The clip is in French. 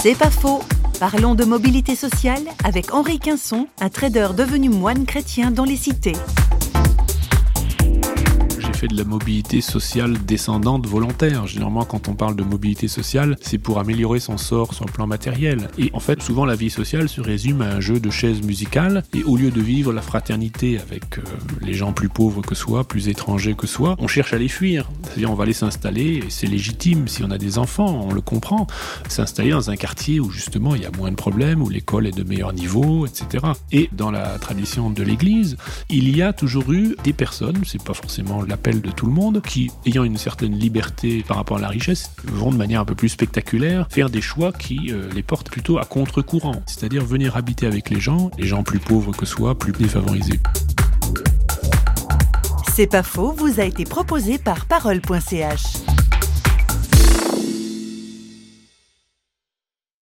C'est pas faux. Parlons de mobilité sociale avec Henri Quinson, un trader devenu moine chrétien dans les cités fait de la mobilité sociale descendante volontaire. Généralement, quand on parle de mobilité sociale, c'est pour améliorer son sort sur le plan matériel. Et en fait, souvent, la vie sociale se résume à un jeu de chaises musicales. Et au lieu de vivre la fraternité avec euh, les gens plus pauvres que soi, plus étrangers que soi, on cherche à les fuir. C'est-à-dire, on va aller s'installer, et c'est légitime. Si on a des enfants, on le comprend. S'installer dans un quartier où justement il y a moins de problèmes, où l'école est de meilleur niveau, etc. Et dans la tradition de l'Église, il y a toujours eu des personnes, c'est pas forcément de tout le monde, qui, ayant une certaine liberté par rapport à la richesse, vont de manière un peu plus spectaculaire faire des choix qui euh, les portent plutôt à contre-courant, c'est-à-dire venir habiter avec les gens, les gens plus pauvres que soi, plus défavorisés. C'est pas faux, vous a été proposé par parole.ch.